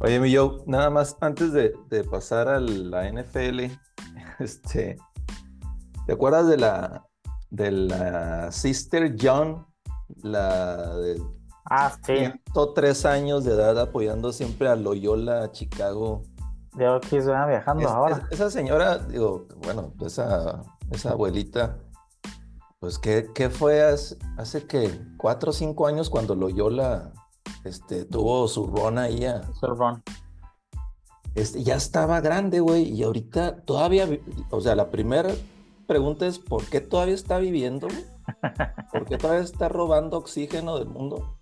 Oye, mi Joe, nada más antes de, de pasar a la NFL, este, ¿te acuerdas de la, de la Sister John? La de Ah, sí. 103 años de edad apoyando siempre a Loyola, Chicago. De aquí van viajando Es- ahora. es- esa señora, digo, bueno, esa, esa abuelita, pues, ¿qué, qué fue hace, hace que cuatro o cinco años cuando Loyola este, tuvo su run ahí a- Sir Ron. este, ya estaba grande, güey, y ahorita todavía, o sea, la primera pregunta es, ¿por qué todavía está viviendo? ¿Por qué todavía está robando oxígeno del mundo?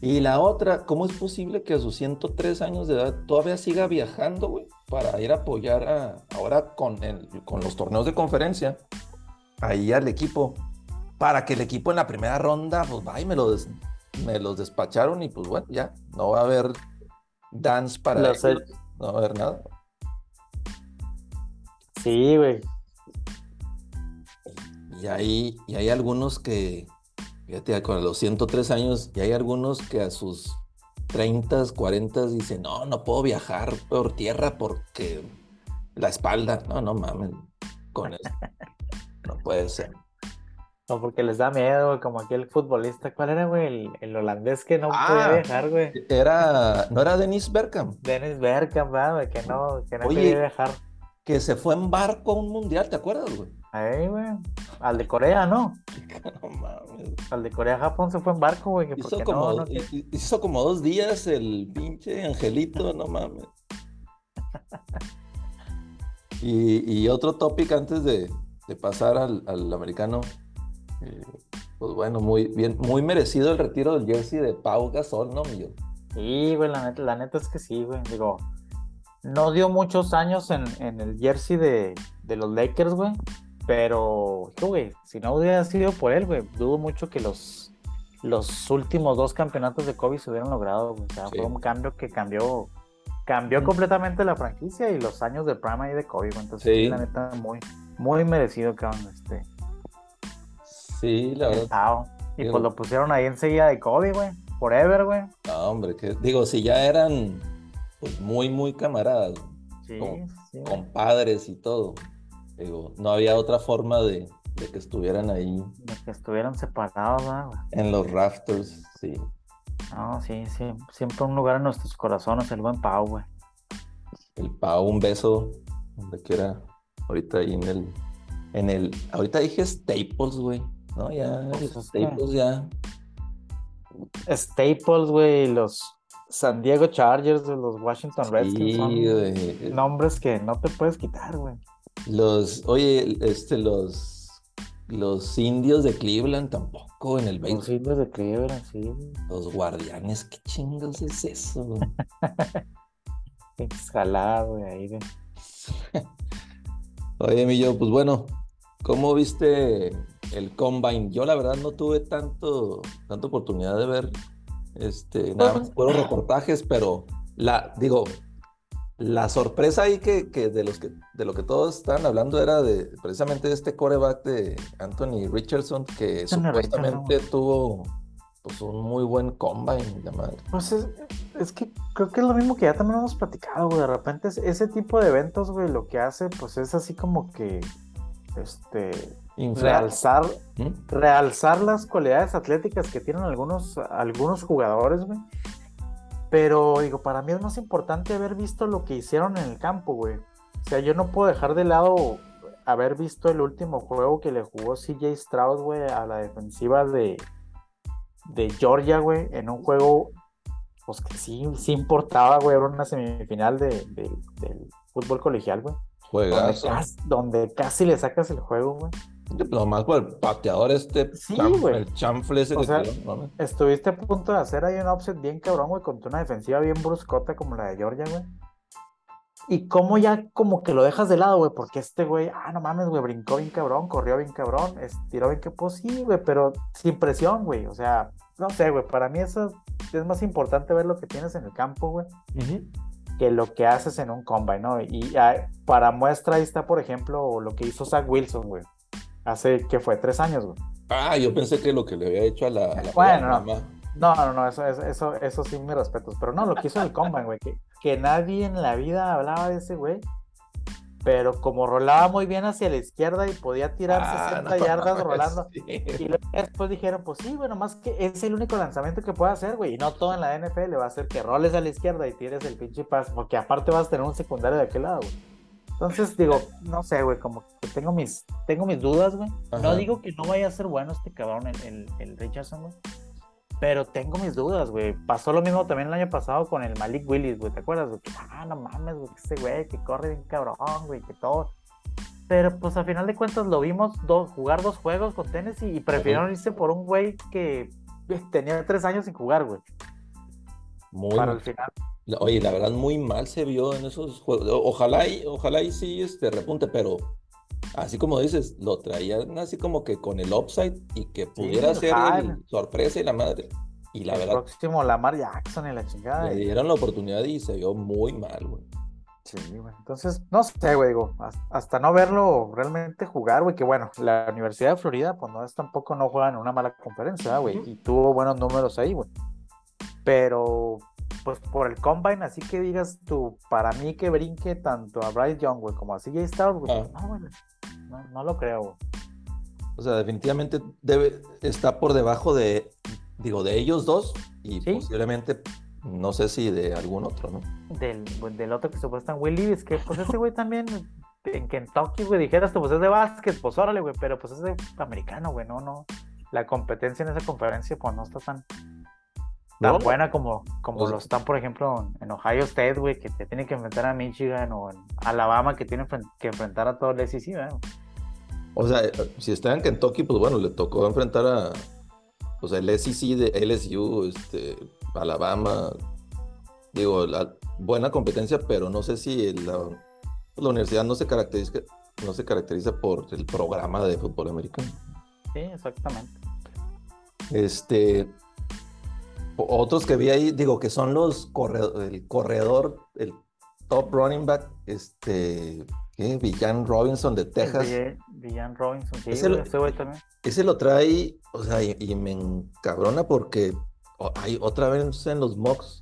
Y la otra, ¿cómo es posible que a sus 103 años de edad todavía siga viajando, güey, para ir a apoyar a, ahora con, el- con los torneos de conferencia, ahí al equipo, para que el equipo en la primera ronda, pues, va y me, lo des- me los despacharon y pues bueno, ya, no va a haber dance para Lo ellos, no va a haber nada. Sí, güey. Y hay, y hay algunos que, fíjate, con los 103 años, y hay algunos que a sus 30, 40 dicen, no, no puedo viajar por tierra porque la espalda, no, no mames, con eso. No puede ser. O porque les da miedo, güey, como aquel futbolista. ¿Cuál era, güey? El, el holandés que no Ah. podía viajar, güey. Era, no era Dennis Bergkamp, Dennis Bergkamp, ¿verdad, güey? Que no, que no Oye. quería viajar. que se fue en barco a un mundial, ¿te acuerdas, güey? Ahí, güey. Al de Corea, ¿no? No mames. Al de Corea-Japón se fue en barco, güey. Hizo como, no, no hizo como dos días el pinche Angelito, no mames. Y, y otro topic antes de, de pasar al, al americano. Eh, pues bueno, muy bien, muy merecido el retiro del jersey de Pau Gasol, ¿no, mío? Sí, güey, la neta, la neta es que sí, güey. Digo, no dio muchos años en, en el jersey de, de los Lakers, güey. Pero, güey, si no hubiera sido por él, güey, dudo mucho que los, los últimos dos campeonatos de Kobe se hubieran logrado, güey. O sea, Sí. fue un cambio que cambió, cambió completamente la franquicia y los años de prime ahí de Kobe, güey. Entonces, sí, la neta, muy, muy merecido, cabrón, este, Sí, la verdad. Y Digo- pues lo pusieron ahí enseguida de Kobe, güey. Forever, güey. No, hombre, que digo, si ya eran pues, muy, muy camaradas, Sí, Como- sí, compadres y todo. Digo, no había otra forma de, de que estuvieran ahí De que estuvieran separados, ¿verdad, güey? en los rafters, sí. No, sí, sí. Siempre un lugar en nuestros corazones, el buen Pau, güey. El Pau, un beso, donde quiera, ahorita ahí en el, en el, ahorita dije Staples, güey, ¿no? Ya, Pues Staples ya, Staples, güey, los San Diego Chargers, los Washington Redskins, sí, son güey. nombres que no te puedes quitar, güey. Los, oye, este, los, los indios de Cleveland tampoco en el Los béisbol. indios de Cleveland, sí. Los guardianes, ¿qué chingos es eso, güey? Jaladas, güey, ahí, güey. Oye, Millo, pues bueno, ¿cómo viste el Combine? Yo la verdad no tuve tanto, tanta oportunidad de ver este, nada más fueron reportajes, pero la, digo, la sorpresa ahí que, que de los que de lo que todos estaban hablando era de precisamente de este coreback de Anthony Richardson, que Anthony supuestamente tuvo pues un muy buen combine, la madre. Pues es, es que creo que es lo mismo que ya también hemos platicado, güey. De repente es- ese tipo de eventos, güey, lo que hace, pues es así como que, este, Inflar. realzar, ¿Mm? realzar las cualidades atléticas que tienen algunos, algunos jugadores, güey. Pero digo, para mí es más importante haber visto lo que hicieron en el campo, güey. O sea, yo no puedo dejar de lado haber visto el último juego que le jugó CJ Stroud, güey, a la defensiva de, de Georgia, güey, en un juego, pues que sí, sí importaba, güey, era una semifinal de, de- del fútbol colegial, güey. Donde, casi- donde casi le sacas el juego, güey. Nomás por el pateador este, Sí, güey. el chanfle ese O que sea, tiró, no mames. Estuviste a punto de hacer ahí un offset bien cabrón, güey, contra una defensiva bien bruscota como la de Georgia, güey. Y cómo ya como que lo dejas de lado, güey, porque este güey, ah, no mames, güey, brincó bien cabrón, corrió bien cabrón, estiró bien que pues sí, güey, pero sin presión, güey. O sea, no sé, güey, para mí eso es más importante ver lo que tienes en el campo, güey, que lo que haces en un combine, ¿no? Y ah, para muestra ahí está, por ejemplo, lo que hizo Zach Wilson, güey. Hace, ¿qué fue? Tres años, güey. Ah, yo pensé que lo que le había hecho a la, a la Bueno, no. mamá. No, no, no, eso, eso, eso, sí, mis respetos. Pero no, lo que hizo el combine, güey, que, que nadie en la vida hablaba de ese güey. Pero como rolaba muy bien hacia la izquierda y podía tirar Ah, 60 no yardas rolando. sí. Y después dijeron, pues sí, bueno, más que es el único lanzamiento que puede hacer, güey. Y no todo en la NFL va a ser que roles a la izquierda y tires el pinche pass, porque aparte vas a tener un secundario de aquel lado, güey. Entonces, digo, no sé, güey, como que tengo mis, tengo mis dudas, güey. No digo que no vaya a ser bueno este cabrón, el, el, el Richardson, güey. Pero tengo mis dudas, güey. Pasó lo mismo también el año pasado con el Malik Willis, güey. ¿Te acuerdas? güey? Ah, no mames, güey, que ese güey que corre bien cabrón, güey, que todo. Pero pues a final de cuentas lo vimos do- jugar dos juegos con Tennessee y prefirieron irse por un güey que tenía tres años sin jugar, güey. Muy, Para el final. Oye, la verdad, muy mal se vio en esos juegos. Ojalá y, ojalá y sí este, repunte, pero así como dices, lo traían así como que con el upside y que pudiera el ser el sorpresa y la madre. Y la el verdad, próximo Lamar Jackson y la chingada. le dieron la oportunidad y se vio muy mal, güey. Sí, güey. Entonces, no sé, güey, digo, has- hasta no verlo realmente jugar, güey, que bueno, la Universidad de Florida, pues no es tampoco, no juega en una mala conferencia, güey, Ujú. y tuvo buenos números ahí, güey. Pero, pues por el combine, así que digas tú, para mí que brinque tanto a Bryce Young, güey, como a CJ Stroud, güey, Ah. no, güey, no, no lo creo, güey. O sea, definitivamente debe, está por debajo de, digo, de ellos dos y Sí. posiblemente, no sé si de algún otro, ¿no? Del, pues, del otro que supuestamente Will Levis, que pues ese güey también en Kentucky, güey, dijeras tú, pues es de básquet, pues órale, güey, pero pues es de americano, güey, no, no. La competencia en esa conferencia, pues no está tan, tan No. buena como, como Pues- lo están, por ejemplo, en Ohio State, güey, que te tiene que enfrentar a Michigan, o en Alabama, que tiene enfren- que enfrentar a todo el SEC, ¿verdad? O sea, si está en Kentucky, pues bueno, le tocó enfrentar a pues, el SEC de LSU, este, Alabama. Digo, la buena competencia, pero no sé si la, la universidad no se caracteriza, no se caracteriza por el programa de fútbol americano. Sí, exactamente. Este, o- otros que vi ahí, digo, que son los corredor, el corredor, el top running back, este, ¿qué? Villan Robinson de Texas. Villan- Robinson, sí, Ese lo- ese güey también. Ese lo trae, o sea, y, y me encabrona porque hay otra vez en los mocks,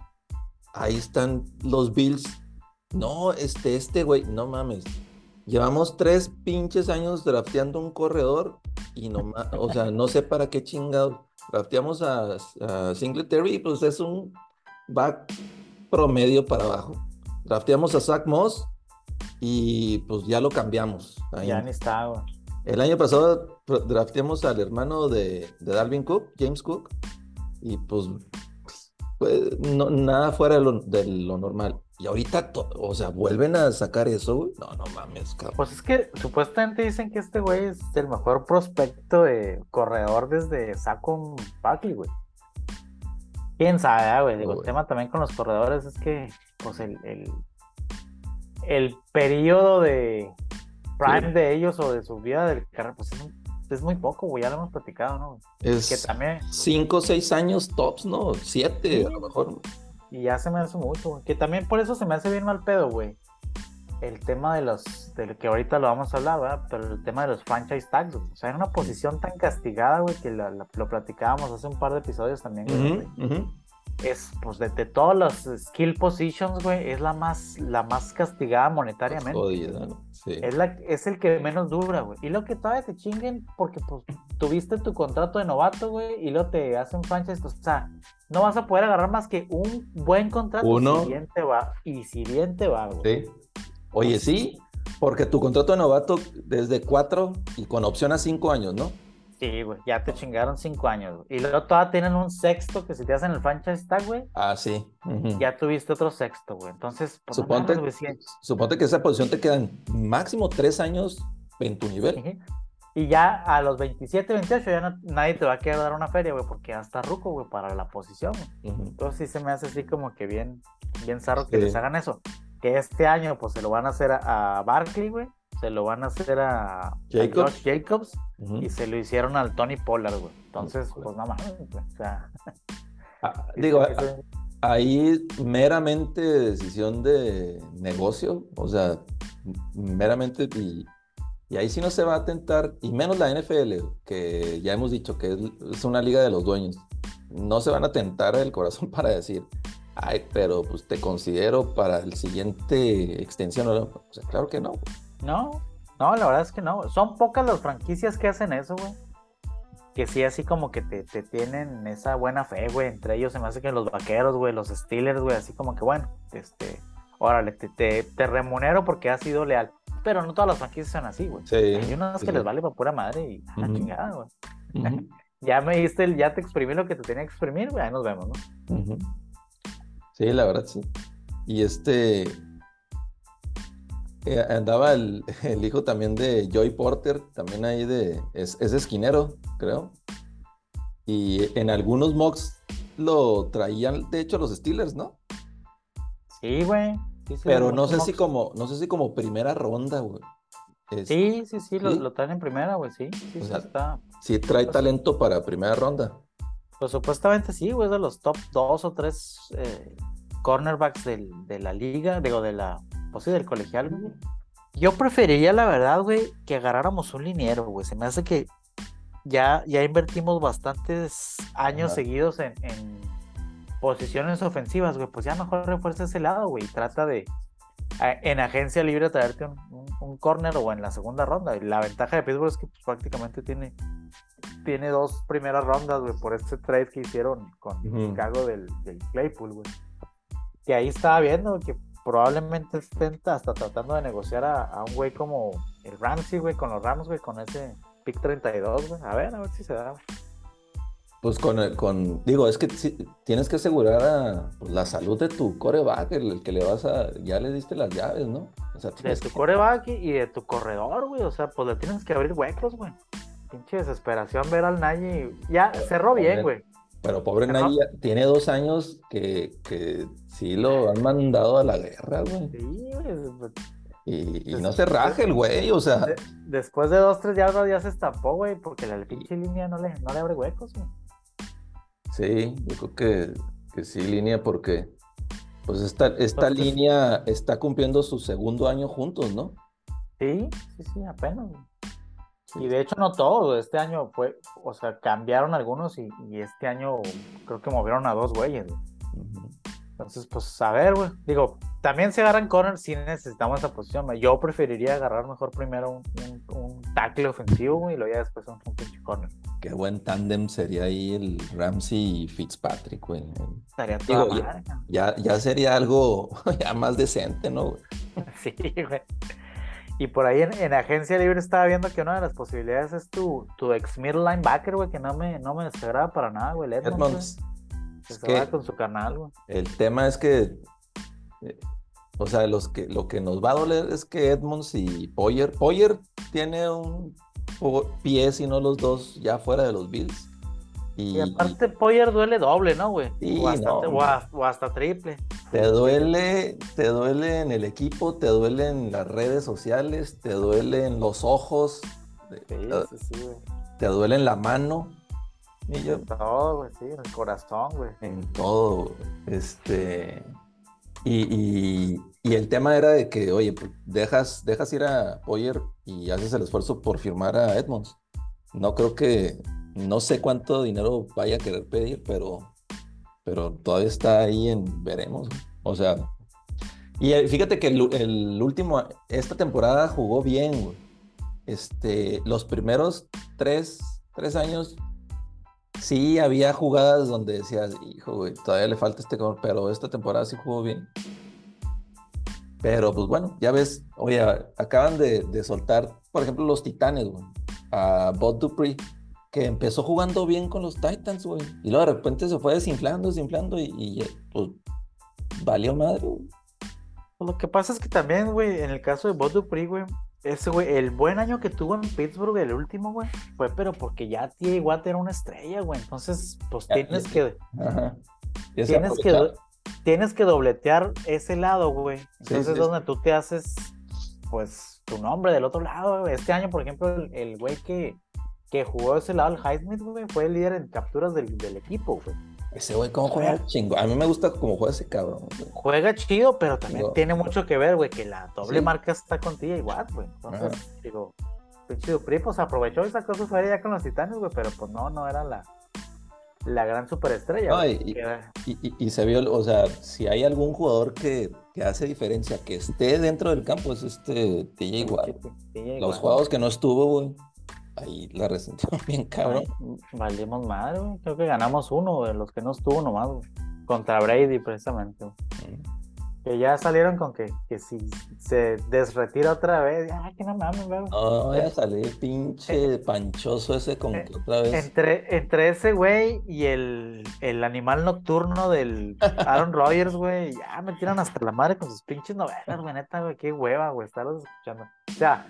ahí están los Bills. No, este, este güey, no mames. Llevamos tres pinches años drafteando un corredor y no o sea, no sé para qué chingados. Drafteamos a, a Singletary, pues es un back promedio para abajo. Drafteamos a Zach Moss y pues ya lo cambiamos. Ahí. Ya está, güey. El año pasado drafteamos al hermano de, de Dalvin Cook, James Cook, y pues, pues, no, nada fuera de lo, de lo normal. Y ahorita, o sea, vuelven a sacar eso, güey. No, no mames, cabrón. Pues es que supuestamente dicen que este güey es el mejor prospecto de corredor desde Saquon Barkley, güey. Quién sabe, ah, güey. Digo, Oh, el güey. tema también con los corredores es que, pues, el, el, el periodo de prime Sí. de ellos o de su vida del carrera, pues es, muy poco, güey. Ya lo hemos platicado, ¿no? Que Es también, cinco o seis años tops, ¿no? Siete, Sí. a lo mejor. Y ya se me hace mucho, güey. Que también por eso se me hace bien mal pedo, güey. El tema de los, de lo que ahorita lo vamos a hablar, ¿verdad? Pero el tema de los franchise tags, güey. O sea, era una posición tan castigada, güey, que la- la- lo platicábamos hace un par de episodios también, güey. Ujú. Es, pues, de, de todas las skill positions, güey, es la más, la más castigada monetariamente. Jodida, ¿no? Sí. Es, la, es el que menos dura, güey. Y lo que todavía te chinguen porque pues tuviste tu contrato de novato, güey, y luego te hacen franchise. O sea, no vas a poder agarrar más que un buen contrato. Uno. Si bien te va. Y si bien te va, güey. Sí. Oye, sí, porque tu contrato de novato desde cuatro y con opción a cinco años, ¿no? Sí, güey. Ya te chingaron cinco años. güey. Y luego todavía tienen un sexto que si te hacen el franchise tag, güey, Ah, sí. Ya tuviste otro sexto, güey. Entonces, pues, Suponte, que esa posición te quedan máximo tres años en tu nivel. Y ya a los 27, 28 ya no- nadie te va a querer dar una feria, güey, porque ya está ruco, güey, para la posición. güey. Ujú. Entonces sí se me hace así como que bien, bien zarro que les hagan eso. Que este año pues se lo van a hacer a, a Barkley, güey. Se lo van a hacer a, Jacobs. Josh Jacobs y se lo hicieron al Tony Pollard, güey. Entonces, pues mames, güey. O sea, Ah, digo, ahí meramente decisión de negocio, o sea, meramente y, y ahí sí no se va a tentar, y menos la NFL, que ya hemos dicho que es, es una liga de los dueños, no se van a tentar el corazón para decir, Ay, pero pues te considero para el siguiente extensión. O sea, claro que no. No, no, la verdad es que no. Son pocas las franquicias que hacen eso, güey. Que sí, así como que te, te tienen esa buena fe, güey. Entre ellos se me hace que los vaqueros, güey, los Steelers, güey, así como que bueno, este, órale, te, te, te remunero porque has sido leal. Pero no todas las franquicias son así, güey. Sí. Hay unas sí, que les vale para pura madre y a la Ujú. chingada, güey. Ya me diste el, ya te exprimí lo que te tenía que exprimir, güey. Ahí nos vemos, ¿no? Sí, la verdad, sí. Y este. Eh, andaba el, el hijo también de Joy Porter, también ahí de. Es, es esquinero, creo. Y en algunos mocks lo traían, de hecho, los Steelers, ¿no? Sí, güey. Sí, sí, Pero no sé si como, no sé si como primera ronda, güey. Es- Sí, sí, sí, Lo, ¿Sí? lo traen en primera, güey, sí. Sí, O sea, está. sí trae talento para primera ronda. Pues supuestamente sí, güey, es de los top dos o tres eh, cornerbacks del- de la liga, digo, de la, pues sí, del colegial, güey. Yo preferiría, la verdad, güey, que agarráramos un liniero, güey. Se me hace que ya, ya invertimos bastantes años Ajá. seguidos en, en posiciones ofensivas, güey. Pues ya mejor refuerza ese lado, güey. Trata de, en agencia libre, traerte un, un, un corner o en la segunda ronda. La ventaja de Pittsburgh es que pues, prácticamente tiene tiene dos primeras rondas, güey, por este trade que hicieron con Ujú. Chicago del, del Claypool, güey. Que ahí estaba viendo que probablemente estén hasta tratando de negociar a, a un güey como el Ramsey, güey, con los Rams, güey, con ese pick 32, güey. A ver, a ver si se da. Pues con, el- con digo, es que sí, tienes que asegurar a, pues, la salud de tu coreback, el, el que le vas a, ya le diste las llaves, ¿no? O sea, De tu que- coreback y de tu corredor, güey. O sea, pues le tienes que abrir huecos, güey. Pinche desesperación ver al Nagy. Ya cerró bien, güey. Pero pobre Ajá. Nagy ya tiene dos años que, que sí lo han mandado a la guerra, güey. Sí, güey. Y, y Pues, no se raje el güey, o sea, De- después de dos, tres yardas ya se estampó, güey, porque la pinche línea no le, no le abre huecos, güey. sí, yo creo que, que sí, línea, porque pues esta, esta Entonces- línea está cumpliendo su segundo año juntos, ¿no? Sí, sí, sí, apenas. güey. Y de hecho no todos, este año fue, o sea, cambiaron algunos y, y este año creo que movieron a dos güeyes. Entonces, pues a ver, güey. Digo, también se agarran corners si necesitamos esa posición. Yo preferiría agarrar mejor primero un, un, un tackle ofensivo, y luego ya después un, un pinche corner. Qué buen tándem sería ahí el Ramsey y Fitzpatrick, güey. Estaría toda Digo, ya- madre, cabrón. Ya, ya sería algo ya más decente, ¿no? güey? Sí, güey. Y por ahí en, en agencia libre estaba viendo que una de las posibilidades es tu, tu ex middle linebacker, güey, que no me, no me desagrada para nada, güey. el Edmonds, Edmonds. que Es se con su canal, güey. el tema es que, eh, o sea, los que, lo que nos va a doler es que Edmonds y Poyer, Poyer tiene un pie, si no los dos, ya fuera de los Bills. Y, Y aparte, Poyer duele doble, ¿no, güey? Sí, o, hasta, no, o a- o hasta triple. te duele, te duele en el equipo, te duele en las redes sociales, te duele en los ojos, Sí, te, sí, sí, güey. te duele en la mano. Y yo, Todo, güey, sí, en el corazón, güey. en todo. Este. Y, y- y el tema era de que, oye, pues, dejas, dejas ir a Poyer y haces el esfuerzo por firmar a Edmonds. No creo que, no sé cuánto dinero vaya a querer pedir, pero, pero todavía está ahí en veremos. O sea, y eh, fíjate que el, el último, esta temporada jugó bien. Este, los primeros tres, tres años Sí, había jugadas donde decías, hijo, todavía le falta este cabrón, pero esta temporada sí jugó bien. Pero pues bueno, ya ves, oye, acaban de, soltar, por ejemplo, los Titanes, a Bud Dupree, que empezó jugando bien con los Titans, güey, y luego de repente se fue desinflando, desinflando, y, y, pues valió madre, güey. Pues lo que pasa es que también, güey, en el caso de Bud Dupree, güey, ese güey, el buen año que tuvo en Pittsburgh, el último, güey, fue pero porque ya T.A. Watt era una estrella, güey. Entonces, pues Ya, tienes que, Ajá. Tienes que, tienes que dobletear ese lado, güey. Entonces sí, es donde tú te haces, pues, tu nombre del otro lado, güey. Este año, por ejemplo, el, el güey que, que jugó ese lado, el Highsmith, güey, fue el líder en capturas del, del equipo, güey. Ese güey, ¿cómo juega? Chingo. A mí me gusta cómo juega ese cabrón. güey. Juega chido, pero también Digo, tiene mucho que ver, güey, que la doble Sí. marca está con T.A. Watt, güey. Entonces, digo, pinche Dupree, pues aprovechó y sacó su feria ya con los titanes, güey, pero pues no, no era la, la gran superestrella. No, güey, y, y- y- y se vio, o sea, si hay algún jugador que, que hace diferencia, que esté dentro del campo, es este TJ Watt. Los juegos que no estuvo, güey, ahí la resintieron bien cabrón. Ay, valimos madre, güey. Creo que ganamos uno, de los que no estuvo nomás, güey. Contra Brady, precisamente. güey. Que ya salieron con que, que si se desretira otra vez, ya que no mames, güey. No, vaya a salir pinche panchoso ese con eh, que otra vez. Entre, entre ese güey y el, el animal nocturno del Aaron Rodgers, güey, ya me tiran hasta la madre con sus pinches novelas, güey, neta, güey, qué hueva, güey, estarlos escuchando. O sea,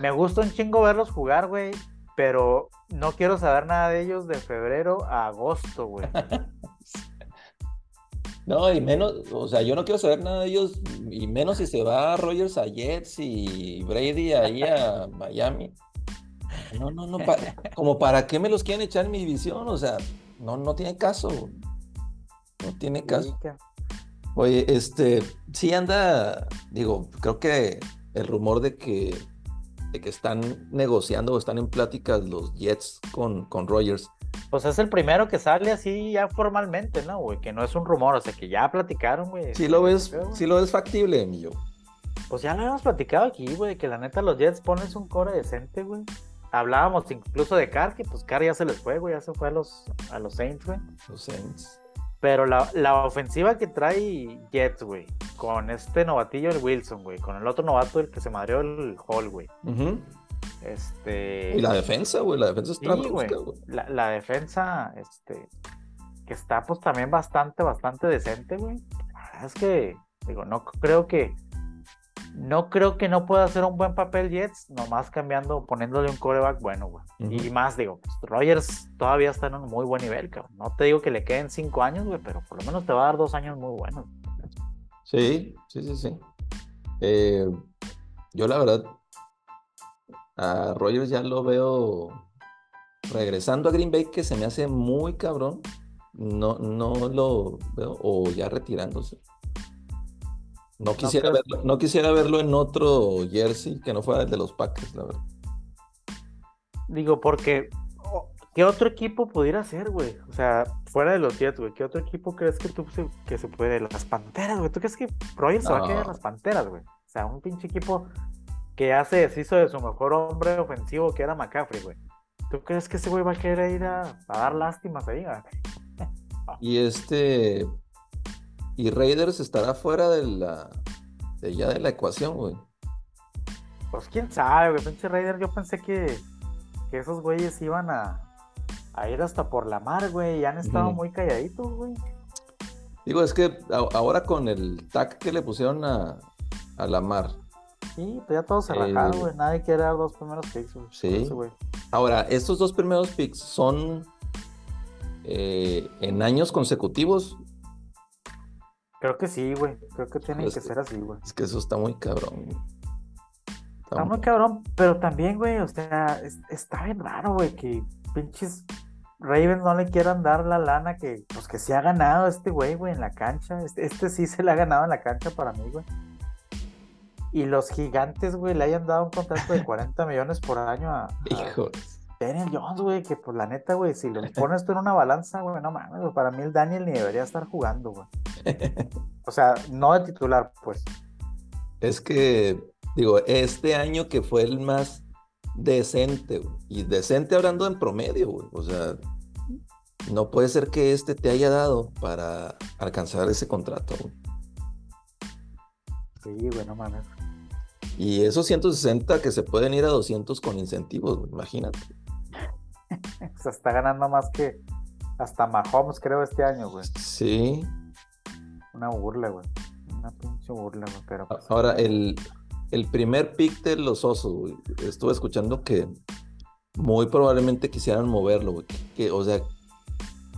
me gusta un chingo verlos jugar, güey, pero no quiero saber nada de ellos de febrero a agosto, güey. No, y menos, o sea, yo no quiero saber nada de ellos, y menos si se va Rogers a Jets y Brady ahí a Miami. No, no, no, pa- como para qué me los quieren echar en mi división, o sea, no, no tiene caso. No tiene caso. Oye, este, sí anda, digo, creo que el rumor de que, de que están negociando o están en pláticas los Jets con, con Rogers. Pues es el primero que sale así ya formalmente, ¿no, güey? Que no es un rumor, o sea, que ya platicaron, güey. Sí lo ves, sí lo ves factible, mi yo. Pues ya lo habíamos platicado aquí, güey, que la neta los Jets pones un core decente, güey. Hablábamos incluso de Carr, que pues Carr ya se les fue, güey, ya se fue a los, a los Saints, güey. Los Saints. Pero la, la ofensiva que trae Jets, güey, con este novatillo, el Wilson, güey, con el otro novato, el que se madreó el Hall, güey. Este. Y la defensa, güey, la defensa Sí, está güey. brusca, güey. La, la defensa, este, que está pues también bastante, bastante decente, güey. La verdad Es que, digo, no creo que, no creo que no pueda hacer un buen papel Jets, nomás cambiando, poniéndole un coreback bueno, güey. Y más, digo, pues Rogers todavía está en un muy buen nivel, cabrón. No te digo que le queden cinco años, güey, pero por lo menos te va a dar dos años muy buenos. Sí, sí, sí, sí. Eh, yo la verdad, a Rogers ya lo veo regresando a Green Bay, que se me hace muy cabrón. No, no lo veo, o ya retirándose. No quisiera crees- verlo, no quisiera verlo en otro jersey que no fuera el de los Packers, la verdad. Digo, porque, ¿qué otro equipo pudiera ser, güey? O sea, fuera de los Jets, güey, ¿qué otro equipo crees que tú se, que se puede? Las Panteras, güey. ¿Tú crees que Rogers se va a quedar en No. las Panteras, güey? O sea, un pinche equipo que ya se deshizo de su mejor hombre ofensivo, que era McCaffrey, güey. ¿Tú crees que ese güey va a querer ir a, a dar lástimas ahí, güey? Y este. Y Raiders estará fuera de la. de ya de la ecuación, güey. Pues quién sabe, güey. Pinche Raider, yo pensé que, que esos güeyes iban a, a ir hasta por la mar, güey. Y han estado muy calladitos, güey. Digo, es que a- ahora con el tag que le pusieron a, a la mar. Sí, pues ya todos se Eh, rajaron, güey. Nadie quiere dar dos primeros picks, güey. Sí. eso, güey. Ahora, estos dos primeros picks son eh, en años consecutivos. Creo que sí, güey. Creo que tienen Pues, que ser así, güey. Es que eso está muy cabrón. güey. Está muy cabrón, pero también, güey, o sea, es- está bien raro, güey, que pinches Ravens no le quieran dar la lana que, pues, que se ha ganado este güey, güey, en la cancha. Este, este sí se le ha ganado en la cancha para mí, güey. Y los gigantes, güey, le hayan dado un contrato de 40 millones por año a, a Hijo. Daniel Jones, güey, que por la neta, güey, si lo pones tú en una balanza, güey, no mames, para mí el Daniel ni debería estar jugando, güey. O sea, no de titular, pues. Es que, digo, este año que fue el más decente, güey, y decente hablando en promedio, güey. O sea, no puede ser que este te haya dado para alcanzar ese contrato, güey. Sí, güey, no mames. Y esos 160 que se pueden ir a 200 con incentivos, güey, imagínate. O sea, está ganando más que hasta Mahomes, creo, este año, güey. Sí. Una burla, güey. Una pinche burla, güey. Pero pues, Ahora, el, el primer pick de los osos, güey, estuve escuchando que muy probablemente quisieran moverlo, güey. Que, o sea,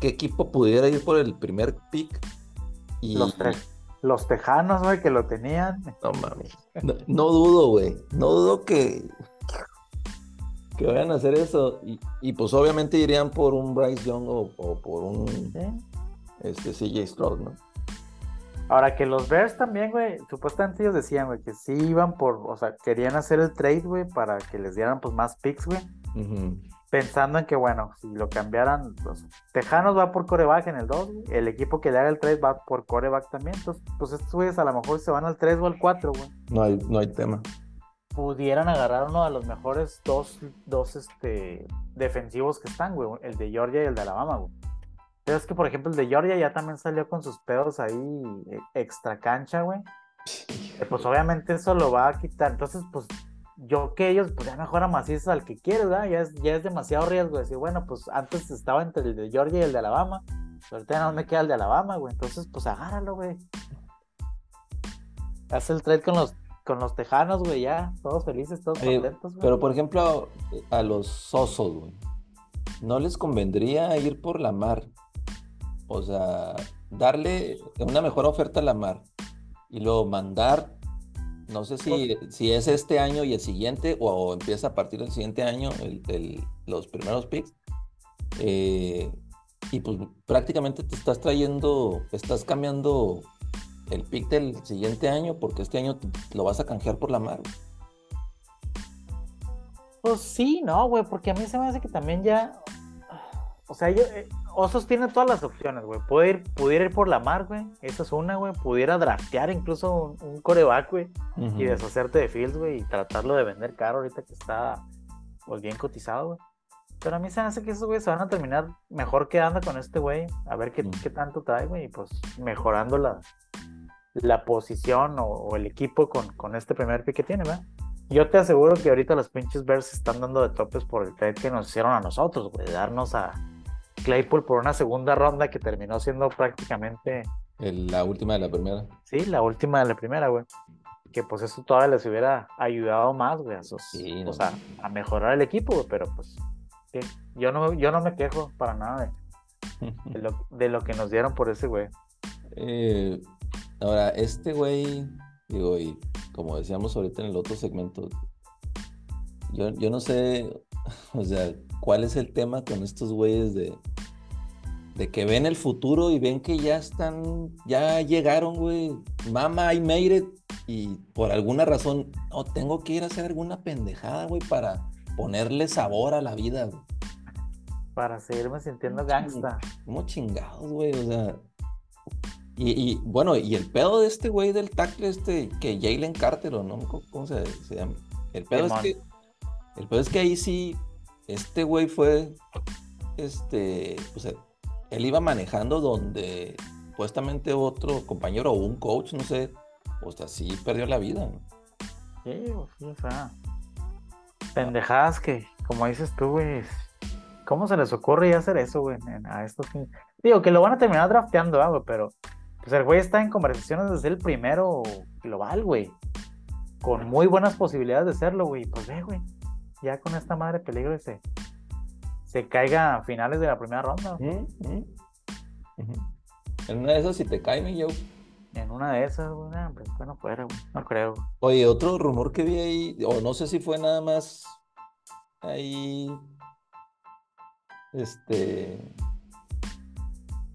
¿qué equipo pudiera ir por el primer pick? Y los, te- los tejanos, güey, que lo tenían. no mames. No, no dudo, güey. No dudo que, que vayan a hacer eso. Y, y, pues obviamente irían por un Bryce Young o, o por un ¿sí? este, CJ Stroud, ¿no? Ahora que los Bears también, güey, supuestamente ellos decían, güey, que sí iban por, o sea, querían hacer el trade, güey, para que les dieran pues más picks, güey. Pensando en que, bueno, si lo cambiaran, los Tejanos va por coreback en el 2, el equipo que le haga el 3 va por coreback también. Entonces, pues estos güeyes a lo mejor se van al 3 o al 4, güey. No hay, no hay tema. Pudieran agarrar uno de los mejores dos, dos este, defensivos que están, güey. El de Georgia y el de Alabama, güey. Pero es que, por ejemplo, el de Georgia ya también salió con sus pedos ahí eh, extra cancha, güey. Pues obviamente eso lo va a quitar. Entonces, pues yo que ellos, pues ya mejor macizos al que quieres, ¿verdad? Ya es, ya es demasiado riesgo decir, bueno, pues antes estaba entre el de Georgia y el de Alabama, ahorita no me queda el de Alabama, güey. Entonces, pues agárralo, güey. Haz el trade con los, con los tejanos, güey, ya. Todos felices, todos contentos, güey. Pero, por ejemplo, a los osos, güey. ¿No les convendría ir por la mar? O sea, darle una mejor oferta a la mar y luego mandar no sé si, si es este año y el siguiente, o, empieza a partir del siguiente año el, los primeros picks. Eh, y pues prácticamente te estás trayendo, estás cambiando el pick del siguiente año porque este año lo vas a canjear por la mar. Pues sí, no, güey, porque a mí se me hace que también ya, o sea, yo, eh, Osos tiene todas las opciones, güey. Puede ir, pudiera ir por la mar, güey. Esa es una, güey. Pudiera draftear incluso un, coreback, güey. Y deshacerte de Fields, güey. Y tratarlo de vender caro ahorita que está pues, bien cotizado, güey. Pero a mí se me hace que esos güeyes se van a terminar mejor quedando con este güey. A ver qué, qué tanto trae, güey. Y pues mejorando la, la posición o, el equipo con, con este primer pick que tiene, ¿verdad? Yo te aseguro que ahorita los pinches Bears están dando de topes por el trade que nos hicieron a nosotros, güey. De darnos a Claypool por una segunda ronda que terminó siendo prácticamente. la última de la primera. Sí, la última de la primera, güey. Que pues eso todavía les hubiera ayudado más, güey, a, a mejorar el equipo, güey, pero pues yo no, yo no me quejo para nada de, lo, que nos dieron por ese güey. Eh, ahora, este güey, digo, y como decíamos ahorita en el otro segmento, yo, yo no sé, o sea, cuál es el tema con estos güeyes de, de que ven el futuro y ven que ya están, ya llegaron, güey. Mama, I made it. Y por alguna razón, no, tengo que ir a hacer alguna pendejada, güey, para ponerle sabor a la vida, güey. Para seguirme sintiendo gangsta. Como chingados, güey, o sea. Y, bueno, y el pedo de este güey del tackle, este, que Jalen Carter, o no, ¿cómo se, llama? El pedo es que. El pedo es que ahí sí este güey fue, este, pues él iba manejando donde supuestamente otro compañero o un coach, no sé, o sea, sí perdió la vida. ¿no? Sí, o sea, pendejadas que, como dices tú, güey, ¿cómo se les ocurre hacer eso, güey, a estos Digo, que lo van a terminar drafteando, güey, pero pues el güey está en conversaciones de ser el primero global, güey. Con muy buenas posibilidades de serlo, güey. Pues ve, güey ya con esta madre peligro se, se caiga a finales de la primera ronda. En una de esas, si te cae, mi yo. En una de esas, güey, no fuera, no creo. Oye, otro rumor que vi ahí, o no sé si fue nada más ahí, este,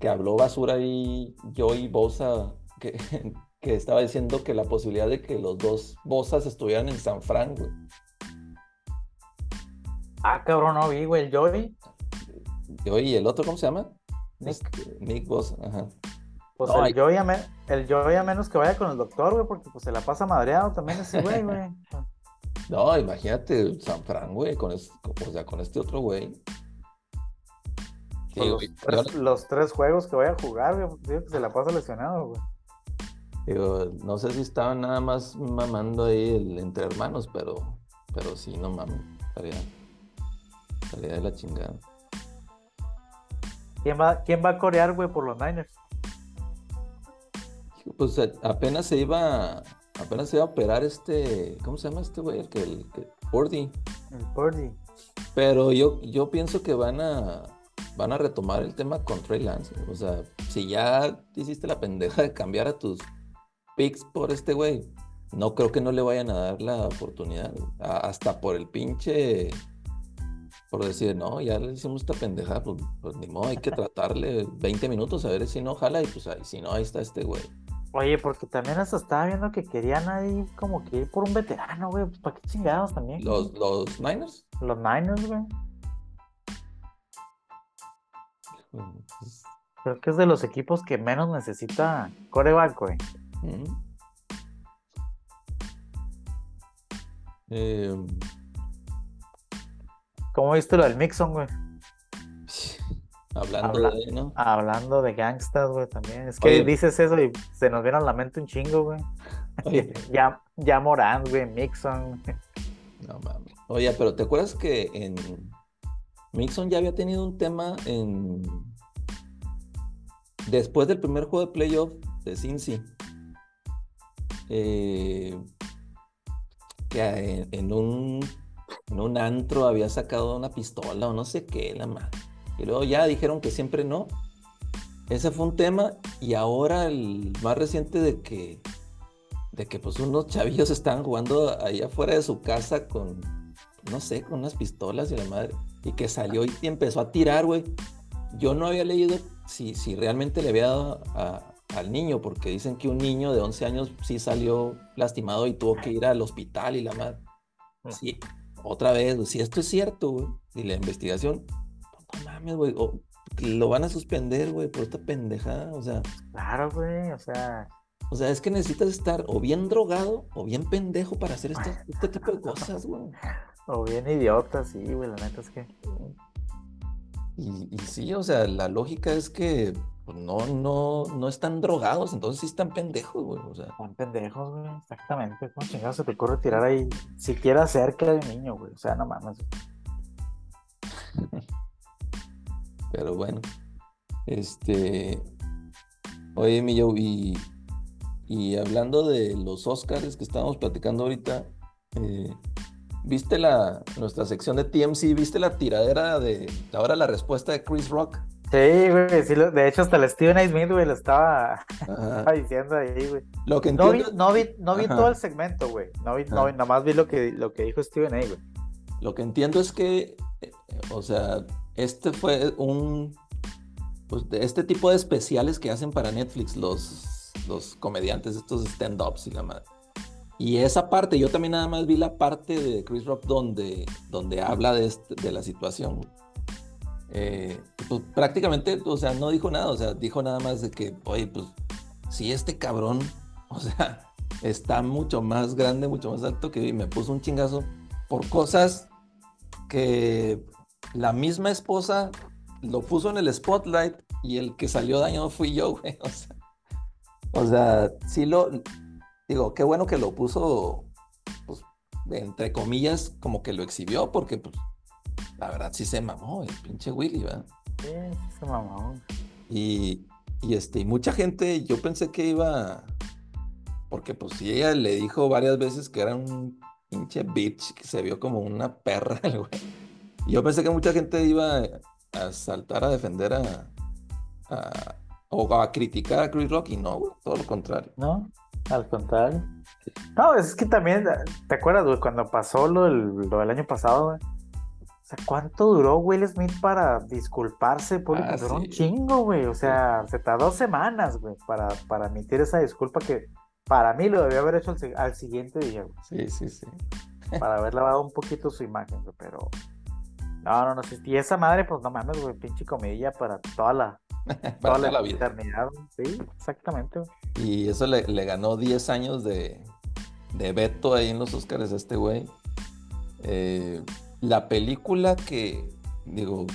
que habló basura ahí yo y Bosa, que, que estaba diciendo que la posibilidad de que los dos Bosas estuvieran en San Fran, güey. Ah, cabrón, no vi, güey, el Joey. Joey, ¿y el otro cómo se llama? Nick. Este, Nick Boss, ajá. Pues el, Joey a el Joey a menos que vaya con el doctor, güey, porque pues se la pasa madreado también ese güey, güey. No, imagínate San Fran, güey, con, o sea, con este otro güey. Los, tres, los, tres, juegos que vaya a jugar, digo que se la pasa lesionado, güey. Digo, no sé si estaban nada más mamando ahí el, entre hermanos, pero, pero sí, no mames, estaría, de la chingada. ¿Quién va, quién va a corear, güey, por los Niners? Pues apenas se iba, apenas se iba a operar este, ¿cómo se llama este güey? El que, el que, Purdy. El Purdy. Pero yo, yo pienso que van a, van a retomar el tema con Trey Lance. O sea, si ya hiciste la pendeja de cambiar a tus picks por este güey, no creo que no le vayan a dar la oportunidad. hasta por el pinche por decir, no, ya le hicimos esta pendeja, pues, ni modo, hay que tratarle 20 minutos a ver si no jala y pues ahí, si no, ahí está este güey. Oye, porque también hasta estaba viendo que querían ahí como que ir por un veterano, güey. Pues para qué chingados también. ¿Los, los Niners? Los Niners, güey. Creo que es de los equipos que menos necesita coreback, güey. Eh, ¿Cómo viste lo del Mixon, güey? hablando Habla- de, ¿no? Hablando de gangstas, güey, también. Es que Oye. dices eso y se nos viene a la mente un chingo, güey. Ya, ya Morant, güey, Mixon. no mames. Oye, pero ¿te acuerdas que en Mixon ya había tenido un tema en después del primer juego de playoff de Cincy? eh, que en, en un en un antro había sacado una pistola o no sé qué, la madre. Y luego ya dijeron que siempre no. Ese fue un tema y ahora el más reciente de que de que pues unos chavillos estaban jugando ahí afuera de su casa con no sé, con unas pistolas y la madre y que salió y empezó a tirar, güey. Yo no había leído si, si realmente le había dado a- al niño, porque dicen que un niño de 11 años sí salió lastimado y tuvo que ir al hospital y la madre. Sí, otra vez, si esto es cierto, güey, y la investigación, pues, no mames, güey, o- lo van a suspender, güey, por esta pendejada, o sea, Claro, güey, o sea, o sea, es que necesitas estar o bien drogado o bien pendejo para hacer esto- este tipo de cosas, güey. o bien idiota, sí, güey, la neta es que. Y, y sí, o sea, la lógica es que pues, no, no, no están drogados, entonces sí están pendejos, güey, o sea, Están pendejos, güey, exactamente. ¿Cómo chingados se te ocurre tirar ahí siquiera cerca de un niño, güey? O sea, no mames. pero bueno. Este, oye, mi Joe, y, y hablando de los Oscars que estábamos platicando ahorita, eh, ¿viste la, nuestra sección de TMC? ¿Viste la tiradera de, ahora la respuesta de Chris Rock? Sí, güey, sí, de hecho hasta el Steven A. Smith, güey, lo estaba, diciendo ahí, güey. Lo que No vi, entiendo, no vi, no vi todo el segmento, güey. No vi, no Ah. vi, nada más vi lo que, lo que dijo Steven A, güey. lo que entiendo es que, eh, o sea, este fue un, pues, de este tipo de especiales que hacen para Netflix los, los comediantes, estos stand-ups y la madre. Y esa parte, yo también nada más vi la parte de Chris Rock donde, donde habla de, este- de la situación. Eh, pues prácticamente, o sea, no dijo nada, o sea, dijo nada más de que, oye, pues, si este cabrón, o sea, está mucho más grande, mucho más alto que yo y me puso un chingazo por cosas que la misma esposa lo puso en el spotlight y el que salió dañado fui yo, güey. O sea, o sea, sí lo digo, qué bueno que lo puso, pues, entre comillas, como que lo exhibió, porque pues la verdad sí se mamó el pinche Willy, ¿verdad? Sí, se mamó. Y, y, este, y mucha gente, yo pensé que iba, porque pues sí, ella le dijo varias veces que era un pinche bitch, que se vio como una perra, el güey. Y yo pensé que mucha gente iba a saltar a defender a, a- o a criticar a Chris Rock y no, güey, todo lo contrario. ¿No? Al contrario. No, es que también, ¿te acuerdas, güey? Cuando pasó lo del, lo del año pasado, güey. O sea, ¿cuánto duró Will Smith para disculparse público? Ah, duró un chingo, güey. O sea, se tardó semanas, güey, para, para emitir esa disculpa que para mí lo debió haber hecho al, si- al siguiente día, güey. Sí, sí, sí. Para haber lavado un poquito su imagen, güey. Pero. No, no, no. Y esa madre, pues no mames, güey. Pinche comidilla para toda la, Para toda toda la la vida. eternidad. Sí, exactamente. Y eso le, le ganó 10 años de, de veto ahí en los Oscars a este güey. Eh, la película que, digo,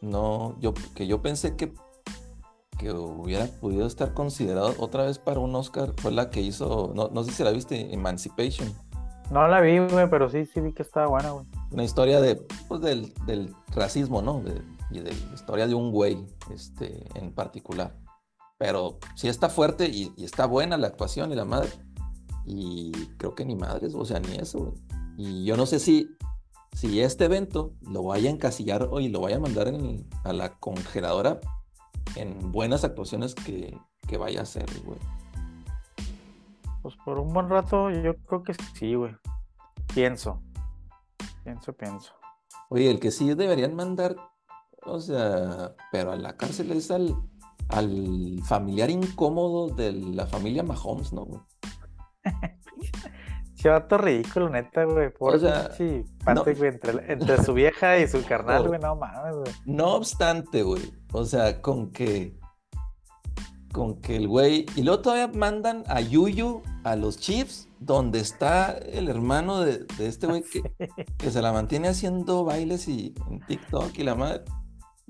no, yo, que yo pensé que, que hubiera podido estar considerado otra vez para un Oscar fue la que hizo, no, no sé si la viste, Emancipation. No la vi, güey, pero sí, sí vi que estaba buena, güey. Una historia de, pues, del, del racismo, ¿no? De- y de la historia de un güey este, en particular. Pero sí está fuerte y, y está buena la actuación y la madre. Y creo que ni madres, o sea, ni eso. güey. Y yo no sé si, si este evento lo vaya a encasillar y lo vaya a mandar en- a la congeladora en buenas actuaciones que, que vaya a hacer, güey. Pues por un buen rato yo creo que sí, güey. Pienso. Pienso, pienso. Oye, el que sí deberían mandar, o sea, pero a la cárcel es al, al familiar incómodo de la familia Mahomes, ¿no, güey? Chivato ridículo, neta, güey. Por O sea, sí, no. güey, entre, entre su vieja y su carnal, güey, no mames, güey. No obstante, güey, o sea, con que, con que el güey, y luego todavía mandan a Yuyu a los Chiefs, donde está el hermano de, de este güey que, que se la mantiene haciendo bailes y en TikTok y la madre.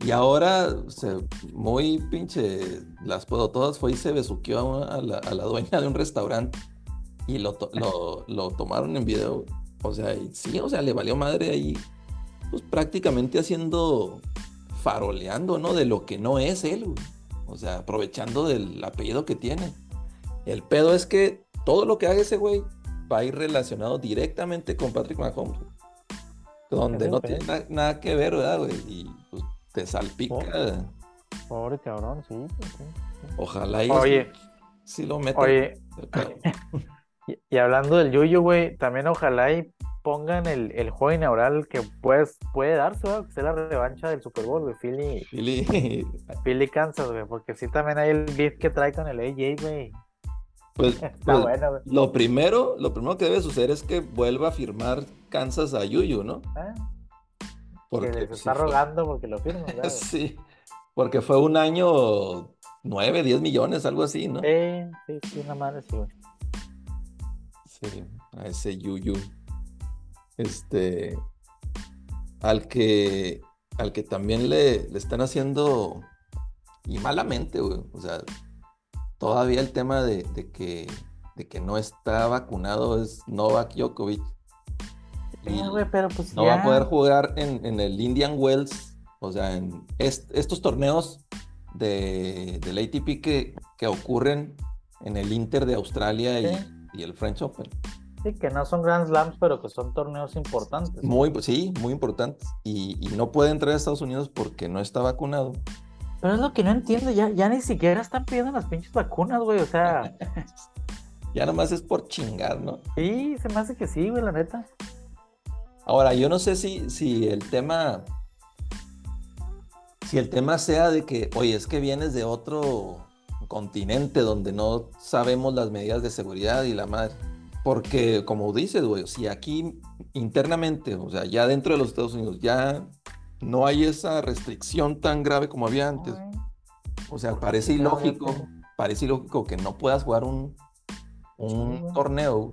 Y ahora, se, muy pinche, las puedo todas, fue y se besuqueó a la, a la dueña de un restaurante y lo, to- lo, lo tomaron en video. O sea, y sí, o sea, le valió madre ahí, pues prácticamente haciendo, faroleando, ¿no? De lo que no es él, güey. O sea, aprovechando del apellido que tiene. El pedo es que todo lo que haga ese güey va a ir relacionado directamente con Patrick Mahomes. güey. Donde no tiene na- nada que ver, ¿verdad, güey? Y pues te salpica. Pobre cabrón, sí. sí, sí. Ojalá y Oye, si lo metan. oye, y, y hablando del Yuyo, güey, también ojalá y pongan el, el juego inaugural que pues, puede darse, güey, que sea la revancha del Super Bowl, güey, Philly, Philly, Philly Kansas, güey, porque sí también hay el beef que trae con el AJ, güey. pues, Está pues, bueno, güey. lo primero, lo primero que debe suceder es que vuelva a firmar Kansas a Yuyu, ¿no? ¿eh? Porque que les está sí fue- rogando porque lo firmen, güey. Sí, porque fue un año 9, 10 millones, algo así, ¿no? Sí, sí, sí, una madre, sí, güey. Sí, a ese Yuyu. Este, al que, al que también le, le están haciendo, y malamente, güey, o sea, todavía el tema de, de que, de que no está vacunado es Novak Djokovic. Eh, güey, pero pues no va a poder jugar en, en el Indian Wells, o sea, en est- estos torneos de, del ATP que, que ocurren en el Inter de Australia y, y el French Open. Sí, que no son Grand Slams, pero que son torneos importantes. Muy, sí, muy importantes. Y, y no puede entrar a Estados Unidos porque no está vacunado. Pero es lo que no entiendo, ya, ya ni siquiera están pidiendo las pinches vacunas, güey. O sea, Ya nomás es por chingar, ¿no? sí, se me hace que sí, güey, la neta. Ahora, yo no sé si, si el tema, si el tema sea de que, oye, es que vienes de otro continente donde no sabemos las medidas de seguridad y la madre. Porque, como dices, güey, si aquí internamente, o sea, ya dentro de los Estados Unidos, ya no hay esa restricción tan grave como había antes. O sea, parece ilógico, parece ilógico que no puedas jugar un, un torneo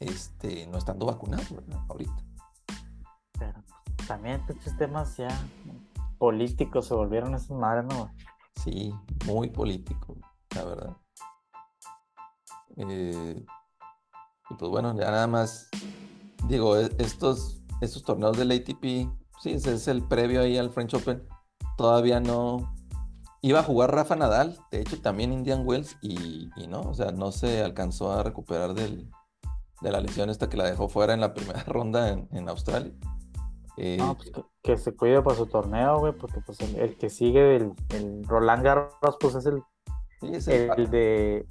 este, no estando vacunado, ¿verdad? Ahorita. También pinches temas ya políticos se volvieron esas madres, ¿no? Sí, muy político, la verdad. Eh, y pues bueno, ya nada más, digo, e- estos, estos torneos del ATP, sí, ese es el previo ahí al French Open. Todavía no. Iba a jugar Rafa Nadal, de hecho también Indian Wells, y, y no, o sea, no se alcanzó a recuperar del, de la lesión esta que la dejó fuera en la primera ronda en, en Australia. Eh, No, pues que, que se cuide para su torneo, güey, porque pues el, el que sigue el, el Roland Garros, pues es el, sí, es el, el de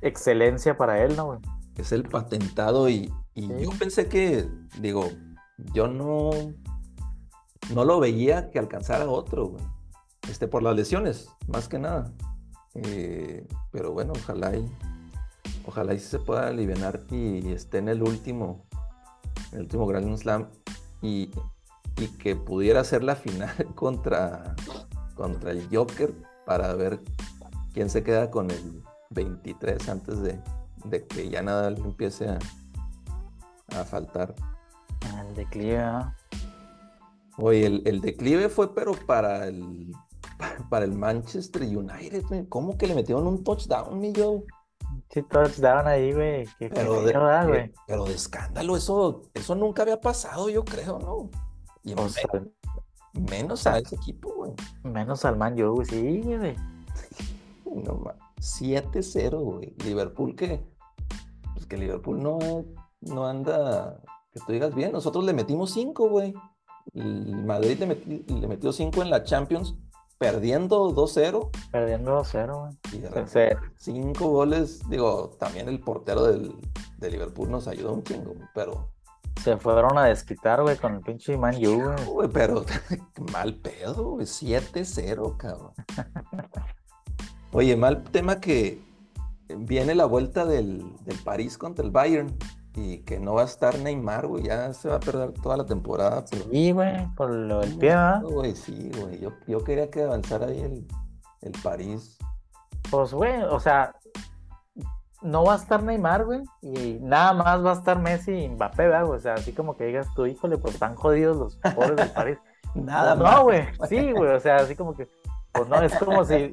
excelencia para él, ¿no, güey? es el patentado y, y Sí. yo pensé que, digo, yo no, no lo veía que alcanzara otro, güey. Este, por las lesiones, más que nada. Eh, pero bueno, ojalá y, ojalá y se pueda aliviar y esté en el último, el último Grand Slam y, y que pudiera ser la final contra, contra el Joker para ver quién se queda con el 23 antes de, de que ya nada le empiece a, a faltar. El declive, ¿no? Oye, el, el declive fue pero para el, para el Manchester United. ¿Cómo que le metieron un touchdown, mi yo? Sí, touchdown ahí, güey. Qué Pero de, feo, ¿verdad, de- güey? pero de escándalo, eso, eso nunca había pasado, yo creo, ¿no? Y O sea, menos a ese equipo, güey. menos al Man U, güey. Sí, güey. No, ma- 7-0, güey. Liverpool que, pues que Liverpool no, no anda, que tú digas bien, nosotros le metimos 5, güey. El Madrid le, meti- le metió 5 en la Champions, perdiendo 2-0. Perdiendo 2-0, güey. Y de Se- repente, se- cinco goles, digo, también el portero del, de Liverpool nos ayudó un chingo, pero, Se fueron a desquitar, güey, con el pinche Man U, güey. pero mal pedo, güey, 7-0, cabrón. Oye, mal tema que viene la vuelta del, del París contra el Bayern y que no va a estar Neymar, güey. Ya se va a perder toda la temporada. Pero... Sí, güey, por lo del pie, ¿verdad? Güey, sí, güey. Yo, yo quería que avanzara ahí el, el París. Pues, güey, o sea, no va a estar Neymar, güey, y nada más va a estar Messi y Mbappé, ¿verdad, güey? O sea, así como que digas tú, híjole, pues están jodidos los pobres del París. Nada no, más. güey, sí, güey, o sea, así como que, pues no, es como si,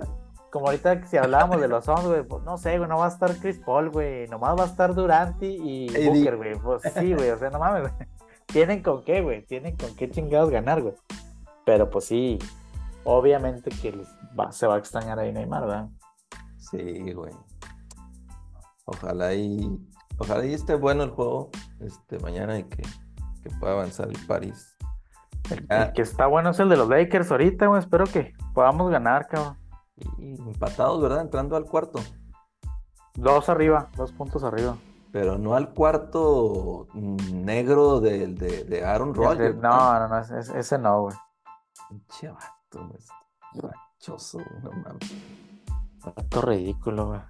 como ahorita si hablábamos de los Suns, güey, pues no sé, güey, no va a estar Chris Paul, güey, nomás va a estar Duranti y Booker, güey, pues sí, güey, o sea, no mames, güey. Tienen con qué, güey, tienen con qué chingados ganar, güey. Pero pues sí, obviamente que les va- se va a extrañar ahí Neymar, ¿verdad? Sí, güey. Ojalá y ojalá y esté bueno el juego este mañana y que, que pueda avanzar el París. El que está bueno es el de los Lakers ahorita, güey, espero que podamos ganar, cabrón. y empatados, ¿verdad? Entrando al cuarto. Dos arriba, dos puntos arriba. Pero no al cuarto negro del de, de Aaron Rodgers. No, no, no, ese, ese no, güey. Pinche vato, güey. No mames. Ridículo, güey.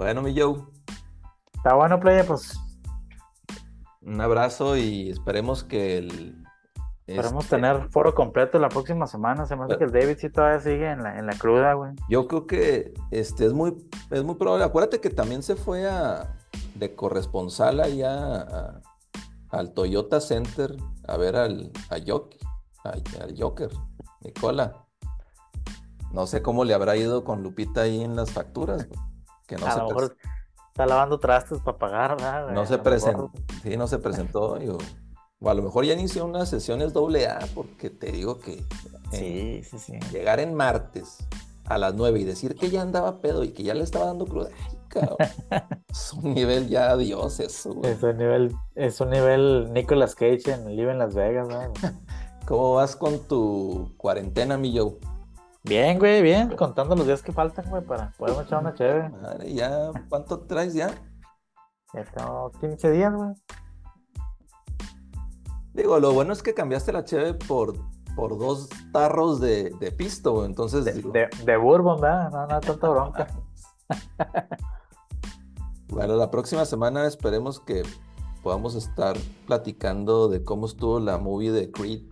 Bueno, mi Joe, Está bueno, playa, pues un abrazo y esperemos que el. esperemos este, tener foro completo la próxima semana. Se me hace que el David sí todavía sigue en la, en la cruda, güey. Yo creo que este es muy, es muy probable. Acuérdate que también se fue a, de corresponsal allá al Toyota Center a ver al, a Jock- a- al Joker, Nicola. No sé cómo le habrá ido con Lupita ahí en las facturas. güey, Que no a se, lo mejor está lavando trastes para pagar, ¿verdad? güey? no se presentó. Sí, no se presentó. o, a lo mejor ya inició unas sesiones doble A, porque te digo que eh, Sí, sí, sí. llegar en martes a las 9 y decir que ya andaba pedo y que ya le estaba dando cruda. Ay, cabrón. es un nivel ya Dios eso, güey. Es un nivel, es un nivel Nicolas Cage en Live en Las Vegas, ¿verdad? ¿Cómo vas con tu cuarentena, mi Joe? Bien, güey, bien. Contando los días que faltan, güey, para poder echar una chévere. Madre, ¿ya cuánto traes ya? Ya tengo 15 días, güey. Digo, lo bueno es que cambiaste la cheve por, por dos tarros de, de pisto, güey. Entonces, De, digo, de, de Bourbon, ¿verdad? No, no, tanta bronca. bueno, la próxima semana esperemos que podamos estar platicando de cómo estuvo la movie de Creed,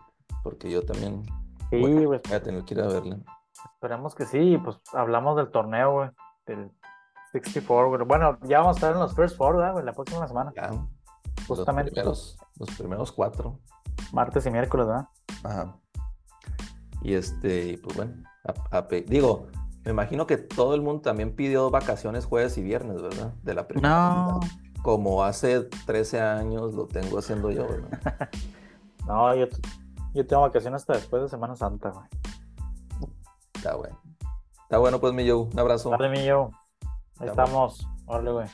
porque yo también Sí, Bueno. voy a tener que ir a verla. Esperemos que sí, pues hablamos del torneo, güey, del 64, güey. Bueno, ya vamos a estar en los First Four, ¿verdad, güey? La próxima semana, Ya, justamente Los primeros, los primeros cuatro. martes y miércoles, ¿verdad? Ajá. Y este, pues bueno, a- a pe- digo, me imagino que todo el mundo también pidió vacaciones jueves y viernes, ¿verdad? De la primera. No. Como hace 13 años lo tengo haciendo yo, ¿verdad? no, yo, yo tengo vacaciones hasta después de Semana Santa, güey. Está bueno. Está bueno, pues, mi Joe. Un abrazo. Dale, mi yo. Ahí Estamos. estamos. Órale, güey.